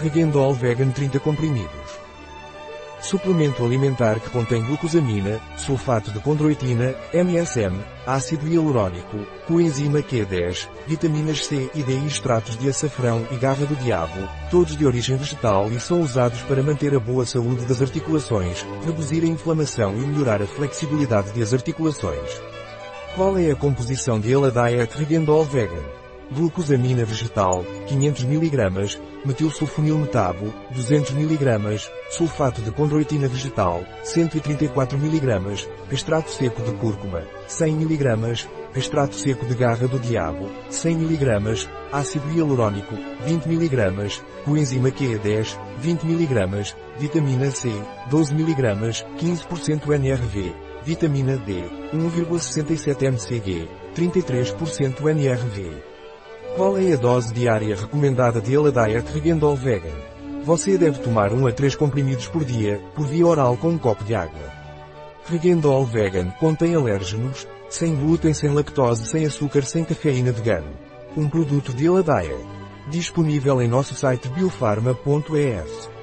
Regendol Vegan 30 comprimidos. Suplemento alimentar que contém glucosamina, sulfato de condroitina, MSM, ácido hialurónico, coenzima Q10, vitaminas C e D e extratos de açafrão e garra do diabo, todos de origem vegetal e são usados para manter a boa saúde das articulações, reduzir a inflamação e melhorar a flexibilidade das articulações. Qual é a composição de Ela Diet Regendol Vegan? Glucosamina vegetal, 500 mg, metilsulfonilmetabo, 200 mg, sulfato de condroitina vegetal, 134 mg, extrato seco de cúrcuma, 100 mg, extrato seco de garra do diabo, 100 mg, ácido hialurônico, 20 mg, coenzima Q10, 20 mg, vitamina C, 12 mg, 15% NRV, vitamina D, 1,67 mcg, 33% NRV. Qual é a dose diária recomendada de Eladiet Regendol Vegan? Você deve tomar 1 a 3 comprimidos por dia, por via oral com um copo de água. Regendol Vegan contém alérgenos, sem glúten, sem lactose, sem açúcar, sem cafeína vegano. Um produto de Eladiet. Disponível em nosso site biofarma.es.